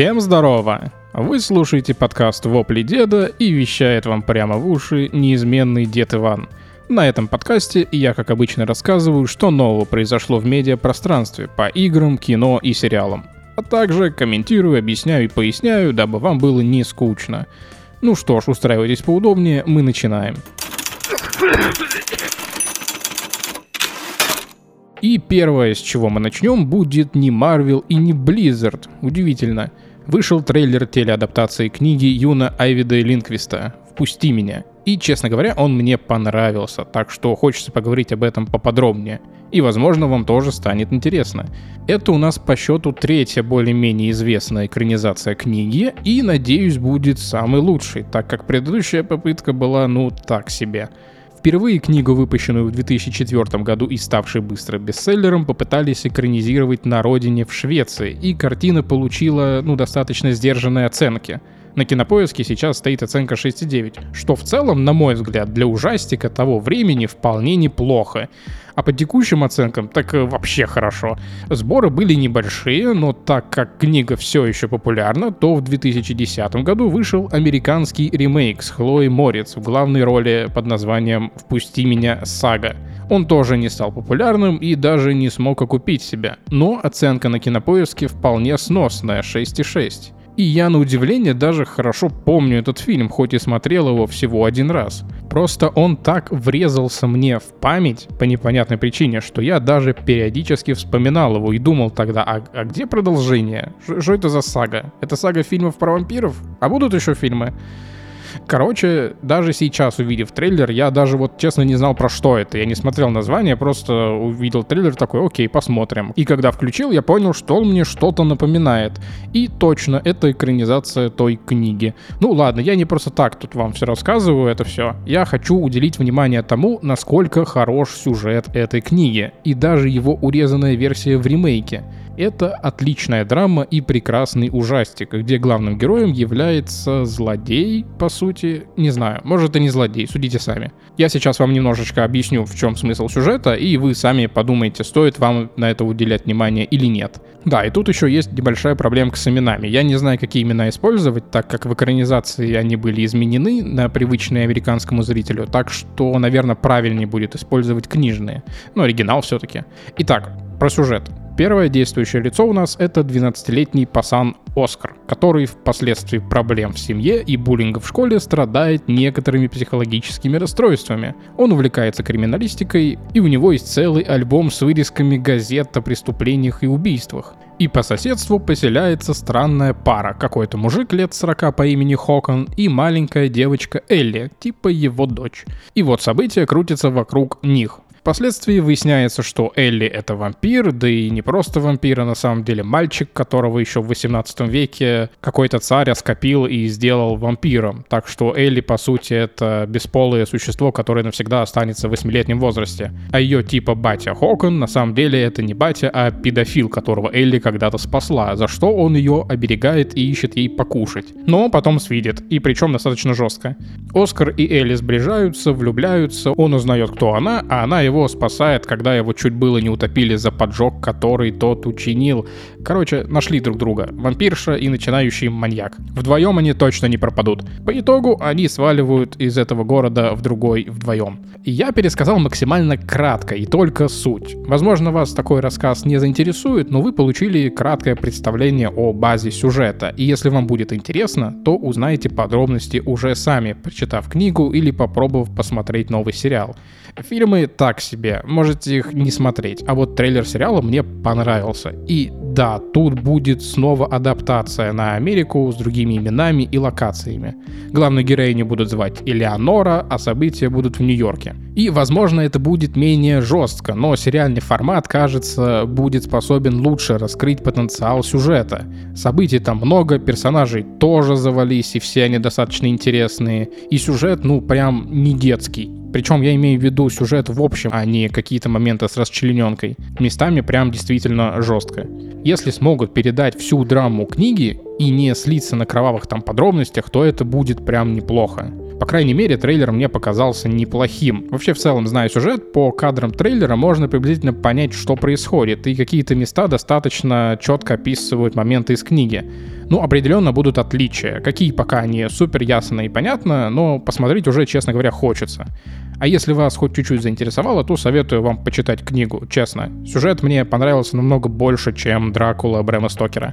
Всем здорово! Вы слушаете подкаст «Вопли деда» и вещает вам прямо в уши неизменный дед Иван. На этом подкасте я, как обычно, рассказываю, что нового произошло в медиапространстве по играм, кино и сериалам. А также комментирую, объясняю и поясняю, дабы вам было не скучно. Ну что ж, устраивайтесь поудобнее, мы начинаем. И первое, с чего мы начнем, будет не Marvel и не Blizzard. Удивительно. Вышел трейлер телеадаптации книги Юна Айвида Линквиста «Впусти меня». И, честно говоря, он мне понравился, так что хочется поговорить об этом поподробнее. И, возможно, вам тоже станет интересно. Это у нас по счету третья более-менее известная экранизация книги, и, надеюсь, будет самый лучший, так как предыдущая попытка была, ну, так себе. Впервые книгу, выпущенную в 2004 году и ставшей быстро бестселлером, попытались экранизировать на родине в Швеции, и картина получила, ну, достаточно сдержанные оценки. На кинопоиске сейчас стоит оценка 6,9, что в целом, на мой взгляд, для ужастика того времени вполне неплохо. А по текущим оценкам так вообще хорошо. Сборы были небольшие, но так как книга все еще популярна, то в 2010 году вышел американский ремейк с Хлоей Морец в главной роли под названием «Впусти меня, сага». Он тоже не стал популярным и даже не смог окупить себя, но оценка на кинопоиске вполне сносная 6,6. И я на удивление даже хорошо помню этот фильм, хоть и смотрел его всего один раз. Просто он так врезался мне в память по непонятной причине, что я даже периодически вспоминал его и думал тогда, а, а где продолжение? Что это за сага? Это сага фильмов про вампиров? А будут еще фильмы? Короче, даже сейчас, увидев трейлер, я даже вот честно не знал, про что это. Я не смотрел название, просто увидел трейлер такой, окей, посмотрим. И когда включил, я понял, что он мне что-то напоминает. И точно, это экранизация той книги. Ну ладно, я не просто так тут вам все рассказываю, это все. Я хочу уделить внимание тому, насколько хорош сюжет этой книги. И даже его урезанная версия в ремейке. Это отличная драма и прекрасный ужастик, где главным героем является злодей, по сути. Не знаю, может и не злодей, судите сами. Я сейчас вам немножечко объясню, в чем смысл сюжета, и вы сами подумаете, стоит вам на это уделять внимание или нет. Да, и тут еще есть небольшая проблемка с именами. Я не знаю, какие имена использовать, так как в экранизации они были изменены на привычные американскому зрителю, так что, наверное, правильнее будет использовать книжные. Ну, оригинал все-таки. Итак, про сюжет. Первое действующее лицо у нас это 12-летний пасан Оскар, который впоследствии проблем в семье и буллинга в школе страдает некоторыми психологическими расстройствами. Он увлекается криминалистикой, и у него есть целый альбом с вырезками газет о преступлениях и убийствах. И по соседству поселяется странная пара. Какой-то мужик лет 40 по имени Хокон и маленькая девочка Элли, типа его дочь. И вот события крутятся вокруг них. Впоследствии выясняется, что Элли это вампир, да и не просто вампир, а на самом деле мальчик, которого еще в 18 веке какой-то царь оскопил и сделал вампиром. Так что Элли, по сути, это бесполое существо, которое навсегда останется в 8-летнем возрасте. А ее типа батя Хокон на самом деле это не батя, а педофил, которого Элли когда-то спасла, за что он ее оберегает и ищет ей покушать. Но потом свидит, и причем достаточно жестко. Оскар и Элли сближаются, влюбляются, он узнает, кто она, а она его его спасает, когда его чуть было не утопили за поджог, который тот учинил. Короче, нашли друг друга. Вампирша и начинающий маньяк. Вдвоем они точно не пропадут. По итогу они сваливают из этого города в другой вдвоем. Я пересказал максимально кратко и только суть. Возможно, вас такой рассказ не заинтересует, но вы получили краткое представление о базе сюжета. И если вам будет интересно, то узнаете подробности уже сами, прочитав книгу или попробовав посмотреть новый сериал. Фильмы так себе, можете их не смотреть, а вот трейлер сериала мне понравился. И да, тут будет снова адаптация на Америку с другими именами и локациями. Главную героиню будут звать Элеонора, а события будут в Нью-Йорке. И, возможно, это будет менее жестко, но сериальный формат, кажется, будет способен лучше раскрыть потенциал сюжета. Событий там много, персонажей тоже завались, и все они достаточно интересные. И сюжет, ну, прям не детский. Причем я имею в виду сюжет в общем, а не какие-то моменты с расчлененкой. Местами прям действительно жестко. Если смогут передать всю драму книги и не слиться на кровавых там подробностях, то это будет прям неплохо. По крайней мере, трейлер мне показался неплохим. Вообще, в целом, зная сюжет, по кадрам трейлера можно приблизительно понять, что происходит, и какие-то места достаточно четко описывают моменты из книги. Ну, определенно будут отличия. Какие пока не супер ясно и понятно, но посмотреть уже, честно говоря, хочется. А если вас хоть чуть-чуть заинтересовало, то советую вам почитать книгу, честно. Сюжет мне понравился намного больше, чем Дракула Брэма Стокера.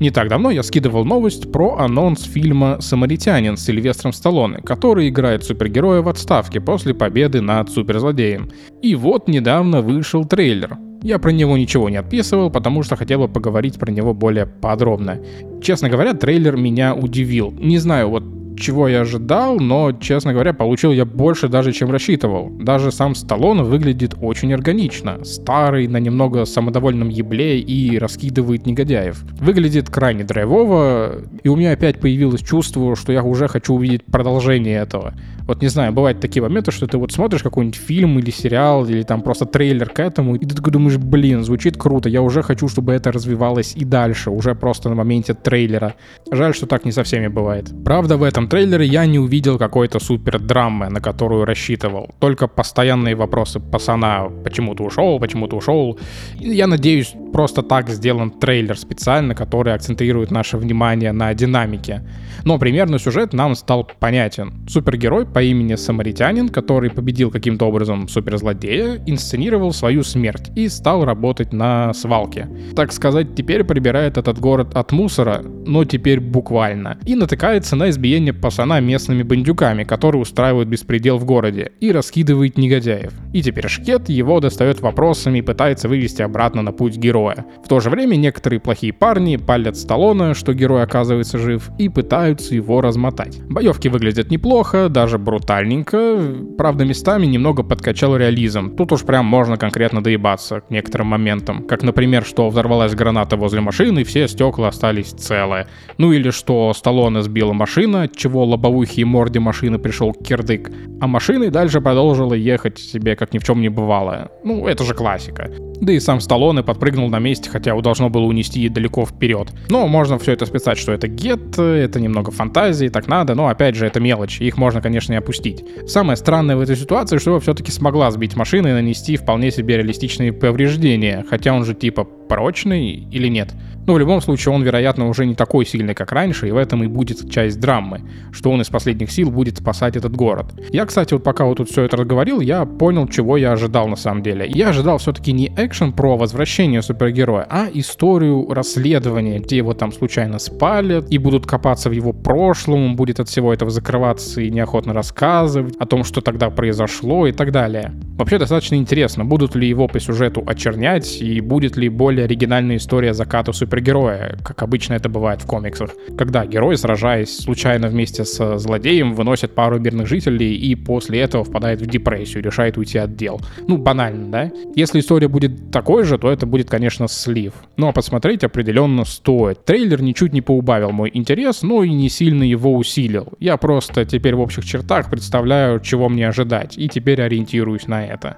Не так давно я скидывал новость про анонс фильма «Самаритянин» с Сильвестром Сталлоне, который играет супергероя в отставке после победы над суперзлодеем. И вот недавно вышел трейлер. Я про него ничего не отписывал, потому что хотел бы поговорить про него более подробно. Честно говоря, трейлер меня удивил. Не знаю, вот чего я ожидал, но, честно говоря, получил я больше даже, чем рассчитывал. Даже сам Сталлоне выглядит очень органично. Старый, на немного самодовольном ебле и раскидывает негодяев. Выглядит крайне драйвово, и у меня опять появилось чувство, что я уже хочу увидеть продолжение этого. Вот не знаю, бывают такие моменты, что ты вот смотришь какой-нибудь фильм или сериал, или там просто трейлер к этому, и ты такой думаешь, блин, звучит круто, я уже хочу, чтобы это развивалось и дальше, уже просто на моменте трейлера. Жаль, что так не со всеми бывает. Правда, в этом трейлере я не увидел какой-то супер драмы, на которую рассчитывал. Только постоянные вопросы пацана, почему ты ушел, почему ты ушел. Я надеюсь, просто так сделан трейлер специально, который акцентирует наше внимание на динамике. Но примерно сюжет нам стал понятен. Супергерой по имени Самаритянин, который победил каким-то образом суперзлодея, инсценировал свою смерть и стал работать на свалке. Так сказать, теперь прибирает этот город от мусора, но теперь буквально. И натыкается на избиение пацана местными бандюками, которые устраивают беспредел в городе, и раскидывает негодяев. И теперь Шкет его достает вопросами и пытается вывести обратно на путь героя. В то же время некоторые плохие парни палят Сталлоне, что герой оказывается жив, и пытаются его размотать. Боевки выглядят неплохо, даже брутальненько, правда местами немного подкачал реализм. Тут уж прям можно конкретно доебаться к некоторым моментам. Как, например, что взорвалась граната возле машины, и все стекла остались целые. Ну или что Сталлоне сбила машина, чего лобовухи и морде машины пришел кирдык, а машина и дальше продолжила ехать себе как ни в чем не бывало. Ну, это же классика. Да и сам Сталлоне подпрыгнул на месте, хотя его должно было унести далеко вперед. Но можно все это списать, что это гет, это немного фантазии, так надо, но опять же это мелочь, их можно, конечно, и опустить. Самое странное в этой ситуации, что его все-таки смогла сбить машина и нанести вполне себе реалистичные повреждения, хотя он же типа порочный или нет. Но в любом случае он, вероятно, уже не такой сильный, как раньше, и в этом и будет часть драмы, что он из последних сил будет спасать этот город. Я, кстати, вот пока вот тут все это разговорил, я понял, чего я ожидал на самом деле. Я ожидал все-таки не экшен про возвращение супергероя, а историю расследования, где его там случайно спалят и будут копаться в его прошлом, он будет от всего этого закрываться и неохотно рассказывать о том, что тогда произошло и так далее. Вообще достаточно интересно, будут ли его по сюжету очернять и будет ли более оригинальная история заката супергероя как обычно это бывает в комиксах, когда герой, сражаясь случайно вместе с злодеем, выносит пару мирных жителей и после этого впадает в депрессию, решает уйти от дел. Ну, банально, да? Если история будет такой же, то это будет, конечно, слив. Ну, а посмотреть определенно стоит. Трейлер ничуть не поубавил мой интерес, но и не сильно его усилил. Я просто теперь в общих чертах представляю, чего мне ожидать, и теперь ориентируюсь на это.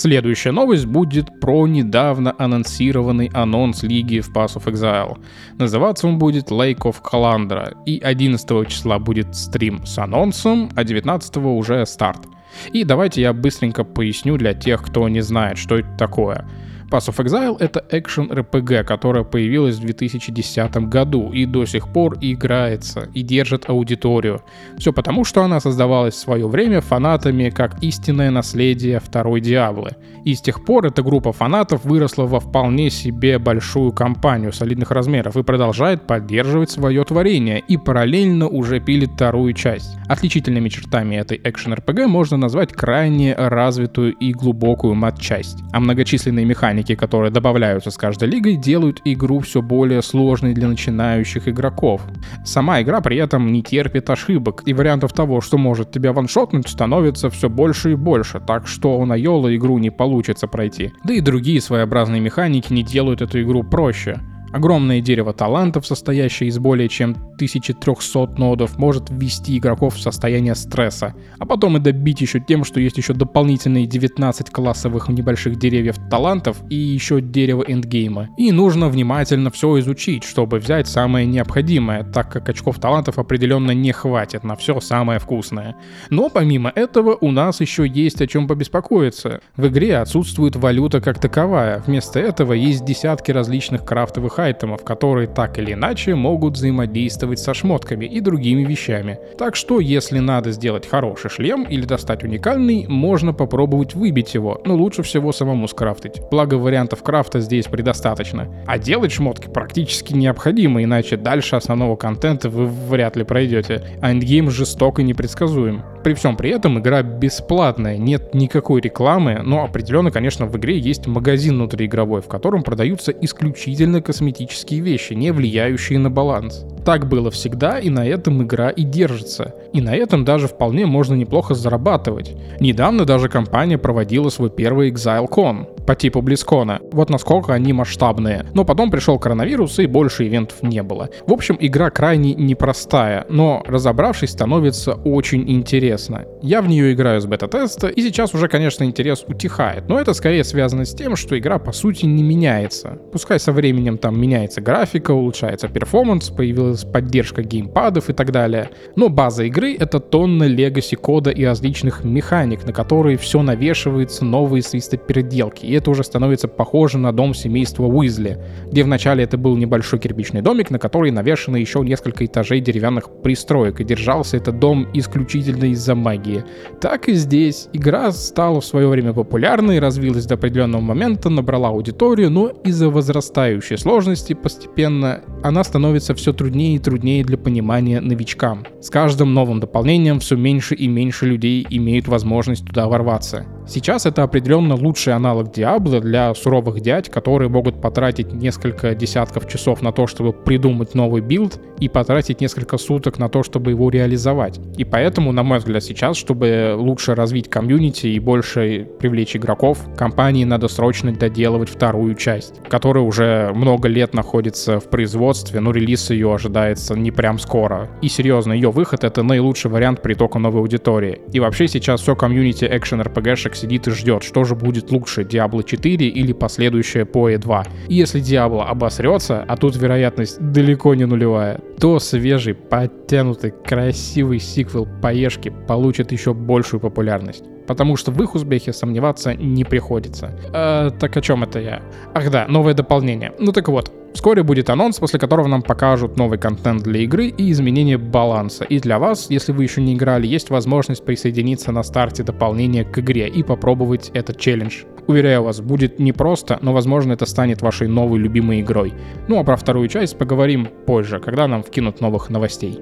Следующая новость будет про недавно анонсированный анонс лиги в Pass of Exile. Называться он будет Lake of Calandra, и 11 числа будет стрим с анонсом, а 19 уже старт. И давайте я быстренько поясню для тех, кто не знает, что это такое. Pass of Exile — это экшен RPG, которая появилась в 2010 году и до сих пор играется и держит аудиторию. Все потому, что она создавалась в свое время фанатами как истинное наследие второй Диаблы. И с тех пор эта группа фанатов выросла во вполне себе большую компанию солидных размеров и продолжает поддерживать свое творение и параллельно уже пилит вторую часть. Отличительными чертами этой экшен RPG можно назвать крайне развитую и глубокую мат-часть, а многочисленные механики механики, которые добавляются с каждой лигой, делают игру все более сложной для начинающих игроков. Сама игра при этом не терпит ошибок, и вариантов того, что может тебя ваншотнуть, становится все больше и больше, так что у Найола игру не получится пройти. Да и другие своеобразные механики не делают эту игру проще. Огромное дерево талантов, состоящее из более чем 1300 нодов, может ввести игроков в состояние стресса, а потом и добить еще тем, что есть еще дополнительные 19 классовых небольших деревьев талантов и еще дерево эндгейма. И нужно внимательно все изучить, чтобы взять самое необходимое, так как очков талантов определенно не хватит на все самое вкусное. Но помимо этого у нас еще есть о чем побеспокоиться. В игре отсутствует валюта как таковая, вместо этого есть десятки различных крафтовых айтемов, которые так или иначе могут взаимодействовать со шмотками и другими вещами. Так что, если надо сделать хороший шлем или достать уникальный, можно попробовать выбить его, но лучше всего самому скрафтить. Благо вариантов крафта здесь предостаточно. А делать шмотки практически необходимо, иначе дальше основного контента вы вряд ли пройдете. А эндгейм жесток и непредсказуем. При всем при этом игра бесплатная, нет никакой рекламы, но определенно, конечно, в игре есть магазин внутриигровой, в котором продаются исключительно косметические вещи, не влияющие на баланс. Так было всегда, и на этом игра и держится. И на этом даже вполне можно неплохо зарабатывать. Недавно даже компания проводила свой первый ExileCon по типу Близкона. Вот насколько они масштабные. Но потом пришел коронавирус и больше ивентов не было. В общем, игра крайне непростая, но разобравшись становится очень интересно. Я в нее играю с бета-теста, и сейчас уже, конечно, интерес утихает, но это скорее связано с тем, что игра по сути не меняется. Пускай со временем там меняется графика, улучшается перформанс, появилась поддержка геймпадов и так далее, но база игры — это тонна легаси кода и различных механик, на которые все навешивается новые свистопеределки, и это уже становится похоже на дом семейства Уизли, где вначале это был небольшой кирпичный домик, на который навешано еще несколько этажей деревянных пристроек, и держался этот дом исключительно из-за магии. Так и здесь. Игра стала в свое время популярной, развилась до определенного момента, набрала аудиторию, но из-за возрастающей сложности постепенно она становится все труднее и труднее для понимания новичкам. С каждым новым дополнением все меньше и меньше людей имеют возможность туда ворваться. Сейчас это определенно лучший аналог Diablo для суровых дядь, которые могут потратить несколько десятков часов на то, чтобы придумать новый билд и потратить несколько суток на то, чтобы его реализовать. И поэтому, на мой взгляд, сейчас, чтобы лучше развить комьюнити и больше привлечь игроков, компании надо срочно доделывать вторую часть, которая уже много лет находится в производстве, но релиз ее ожидается не прям скоро. И серьезно, ее выход это наилучший вариант притока новой аудитории. И вообще сейчас все комьюнити экшен RPG-шек сидит и ждет, что же будет лучше, Diablo 4 или последующее PoE 2. И если Diablo обосрется, а тут вероятность далеко не нулевая, то свежий, подтянутый, красивый сиквел Поешки получит еще большую популярность потому что в их успехе сомневаться не приходится. Э, так о чем это я? Ах да, новое дополнение. Ну так вот, Вскоре будет анонс, после которого нам покажут новый контент для игры и изменение баланса. И для вас, если вы еще не играли, есть возможность присоединиться на старте дополнения к игре и попробовать этот челлендж. Уверяю вас, будет непросто, но возможно это станет вашей новой любимой игрой. Ну а про вторую часть поговорим позже, когда нам вкинут новых новостей.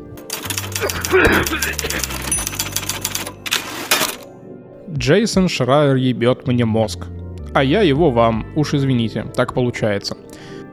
Джейсон Шрайер ебет мне мозг. А я его вам, уж извините, так получается.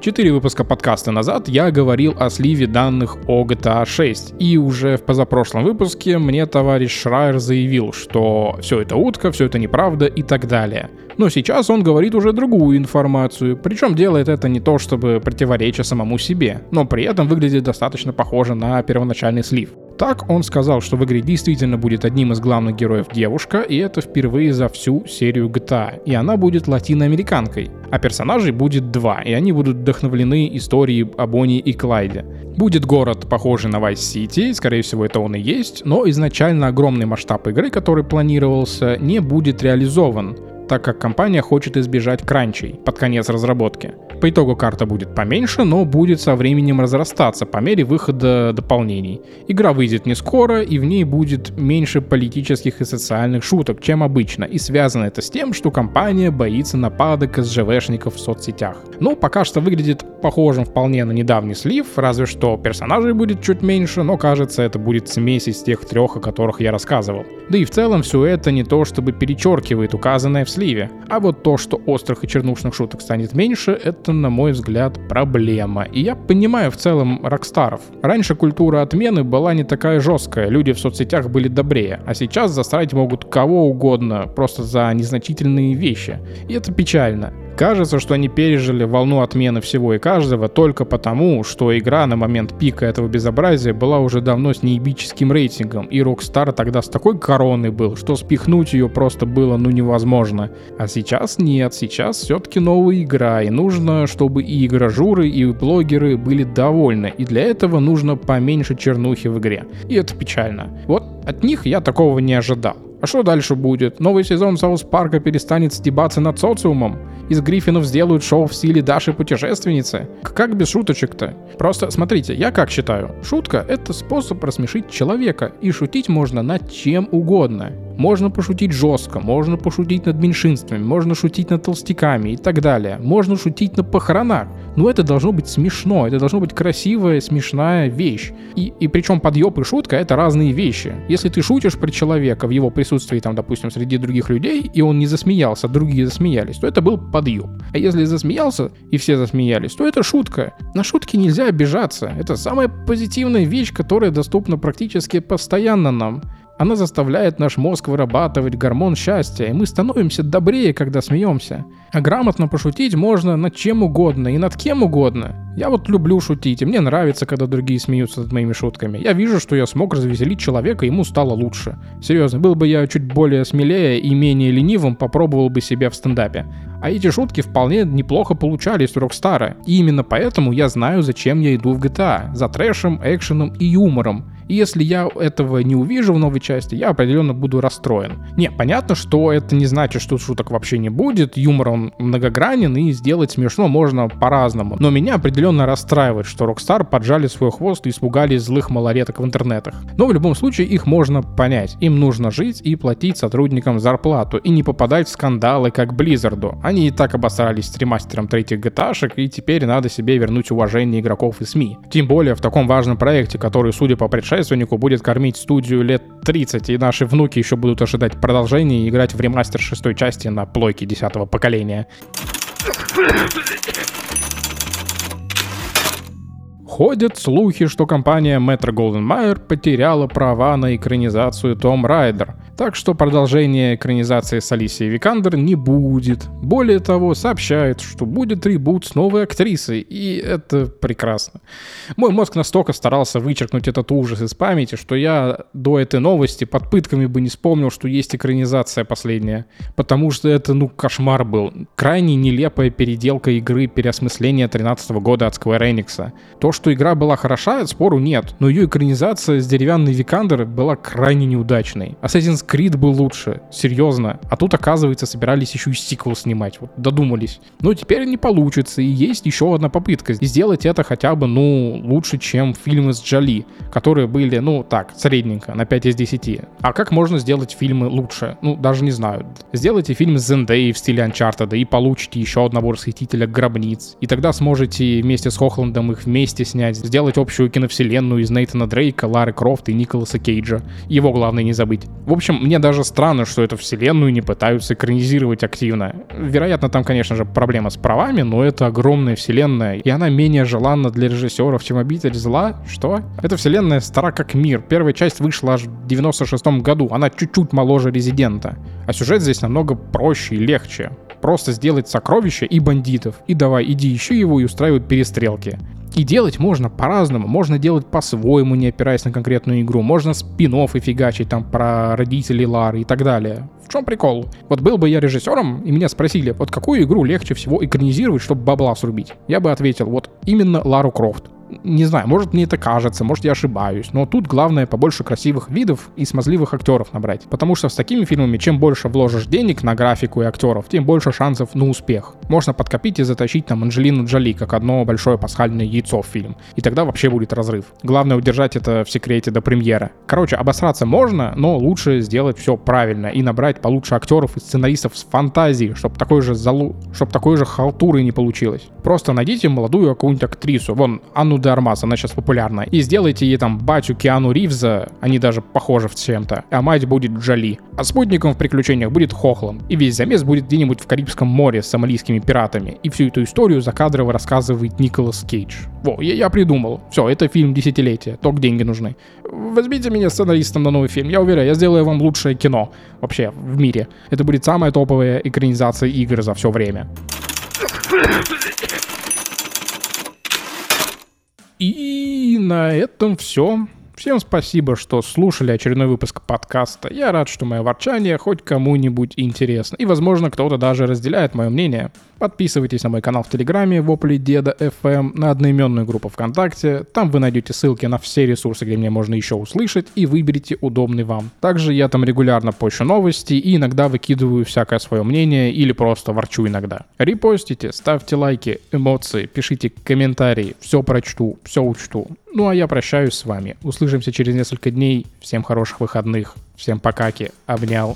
Четыре выпуска подкаста назад я говорил о сливе данных о GTA 6, и уже в позапрошлом выпуске мне товарищ Шрайер заявил, что все это утка, все это неправда и так далее. Но сейчас он говорит уже другую информацию, причем делает это не то чтобы противореча самому себе, но при этом выглядит достаточно похоже на первоначальный слив. Так он сказал, что в игре действительно будет одним из главных героев девушка, и это впервые за всю серию GTA, и она будет латиноамериканкой. А персонажей будет два, и они будут вдохновлены историей о Бонни и Клайде. Будет город, похожий на Vice City, скорее всего это он и есть, но изначально огромный масштаб игры, который планировался, не будет реализован так как компания хочет избежать кранчей под конец разработки. По итогу карта будет поменьше, но будет со временем разрастаться по мере выхода дополнений. Игра выйдет не скоро, и в ней будет меньше политических и социальных шуток, чем обычно, и связано это с тем, что компания боится нападок СЖВшников в соцсетях. Но пока что выглядит похожим вполне на недавний слив, разве что персонажей будет чуть меньше, но кажется это будет смесь из тех трех, о которых я рассказывал. Да и в целом все это не то чтобы перечеркивает указанное в сливе. А вот то, что острых и чернушных шуток станет меньше, это, на мой взгляд, проблема. И я понимаю в целом рокстаров. Раньше культура отмены была не такая жесткая, люди в соцсетях были добрее, а сейчас засрать могут кого угодно, просто за незначительные вещи. И это печально. Кажется, что они пережили волну отмены всего и каждого только потому, что игра на момент пика этого безобразия была уже давно с неебическим рейтингом, и Rockstar тогда с такой короной был, что спихнуть ее просто было ну невозможно. А сейчас нет, сейчас все-таки новая игра, и нужно, чтобы и игражуры, и блогеры были довольны, и для этого нужно поменьше чернухи в игре. И это печально. Вот от них я такого не ожидал. А что дальше будет? Новый сезон Саус Парка перестанет стебаться над социумом? Из Гриффинов сделают шоу в стиле Даши Путешественницы? Как без шуточек-то? Просто смотрите, я как считаю, шутка — это способ рассмешить человека, и шутить можно над чем угодно. Можно пошутить жестко, можно пошутить над меньшинствами, можно шутить над толстяками и так далее. Можно шутить на похоронах. Но это должно быть смешно, это должно быть красивая, смешная вещь. И, и причем подъеб и шутка — это разные вещи. Если ты шутишь про человека в его присутствии, там, допустим, среди других людей, и он не засмеялся, другие засмеялись, то это был подъеб. А если засмеялся, и все засмеялись, то это шутка. На шутки нельзя обижаться. Это самая позитивная вещь, которая доступна практически постоянно нам. Она заставляет наш мозг вырабатывать гормон счастья, и мы становимся добрее, когда смеемся. А грамотно пошутить можно над чем угодно и над кем угодно. Я вот люблю шутить, и мне нравится, когда другие смеются над моими шутками. Я вижу, что я смог развеселить человека, и ему стало лучше. Серьезно, был бы я чуть более смелее и менее ленивым, попробовал бы себя в стендапе. А эти шутки вполне неплохо получались у Rockstar а. И именно поэтому я знаю, зачем я иду в GTA. За трэшем, экшеном и юмором. И если я этого не увижу в новой части, я определенно буду расстроен. Не, понятно, что это не значит, что шуток вообще не будет. Юмор он многогранен, и сделать смешно можно по-разному. Но меня определенно расстраивает, что Rockstar поджали свой хвост и испугались злых малолеток в интернетах. Но в любом случае их можно понять. Им нужно жить и платить сотрудникам зарплату, и не попадать в скандалы, как Blizzard у. Они и так обосрались с ремастером третьих GTA и теперь надо себе вернуть уважение игроков и СМИ. Тем более в таком важном проекте, который, судя по предшественнику, предшественнику будет кормить студию лет 30, и наши внуки еще будут ожидать продолжения и играть в ремастер шестой части на плойке десятого поколения. Ходят слухи, что компания Metro Golden Mayer потеряла права на экранизацию Том Райдер. Так что продолжение экранизации с Алисией Викандер не будет. Более того, сообщает, что будет ребут с новой актрисой, и это прекрасно. Мой мозг настолько старался вычеркнуть этот ужас из памяти, что я до этой новости под пытками бы не вспомнил, что есть экранизация последняя. Потому что это, ну, кошмар был. Крайне нелепая переделка игры переосмысления 13 года от Square Enix. То, что игра была хороша, спору нет, но ее экранизация с деревянной Викандер была крайне неудачной. Assassin's Creed был лучше, серьезно. А тут, оказывается, собирались еще и сиквел снимать, вот додумались. Но теперь не получится, и есть еще одна попытка сделать это хотя бы, ну, лучше, чем фильмы с Джоли, которые были, ну, так, средненько, на 5 из 10. А как можно сделать фильмы лучше? Ну, даже не знаю. Сделайте фильм с Зендей в стиле Uncharted и получите еще одного расхитителя гробниц. И тогда сможете вместе с Хохландом их вместе снять, сделать общую киновселенную из Нейтана Дрейка, Лары Крофт и Николаса Кейджа. Его главное не забыть. В общем, общем, мне даже странно, что эту вселенную не пытаются экранизировать активно. Вероятно, там, конечно же, проблема с правами, но это огромная вселенная, и она менее желанна для режиссеров, чем обитель зла. Что? Эта вселенная стара как мир. Первая часть вышла аж в 96 году, она чуть-чуть моложе Резидента. А сюжет здесь намного проще и легче. Просто сделать сокровища и бандитов. И давай, иди ищи его и устраивают перестрелки. И делать можно по-разному, можно делать по-своему, не опираясь на конкретную игру, можно спин и фигачить там про родителей Лары и так далее. В чем прикол? Вот был бы я режиссером, и меня спросили, вот какую игру легче всего экранизировать, чтобы бабла срубить? Я бы ответил, вот именно Лару Крофт не знаю, может мне это кажется, может я ошибаюсь, но тут главное побольше красивых видов и смазливых актеров набрать. Потому что с такими фильмами, чем больше вложишь денег на графику и актеров, тем больше шансов на успех. Можно подкопить и затащить там Анджелину Джоли, как одно большое пасхальное яйцо в фильм. И тогда вообще будет разрыв. Главное удержать это в секрете до премьеры. Короче, обосраться можно, но лучше сделать все правильно и набрать получше актеров и сценаристов с фантазией, чтобы такой же залу... чтобы такой же халтуры не получилось. Просто найдите молодую какую-нибудь актрису. Вон, Анну де Армас, она сейчас популярна. И сделайте ей там батю Киану Ривза, они даже похожи в чем-то, а мать будет Джоли. А спутником в приключениях будет Хохланд. И весь замес будет где-нибудь в Карибском море с сомалийскими пиратами. И всю эту историю закадрово рассказывает Николас Кейдж. Во, я, я придумал. Все, это фильм десятилетия, только деньги нужны. Возьмите меня сценаристом на новый фильм. Я уверен, я сделаю вам лучшее кино вообще в мире. Это будет самая топовая экранизация игр за все время. И на этом все. Всем спасибо, что слушали очередной выпуск подкаста. Я рад, что мое ворчание хоть кому-нибудь интересно. И, возможно, кто-то даже разделяет мое мнение. Подписывайтесь на мой канал в Телеграме Вопли Деда FM, на одноименную группу ВКонтакте. Там вы найдете ссылки на все ресурсы, где меня можно еще услышать, и выберите удобный вам. Также я там регулярно пощу новости и иногда выкидываю всякое свое мнение или просто ворчу иногда. Репостите, ставьте лайки, эмоции, пишите комментарии. Все прочту, все учту. Ну а я прощаюсь с вами. Услышимся через несколько дней. Всем хороших выходных. Всем покаки. Обнял.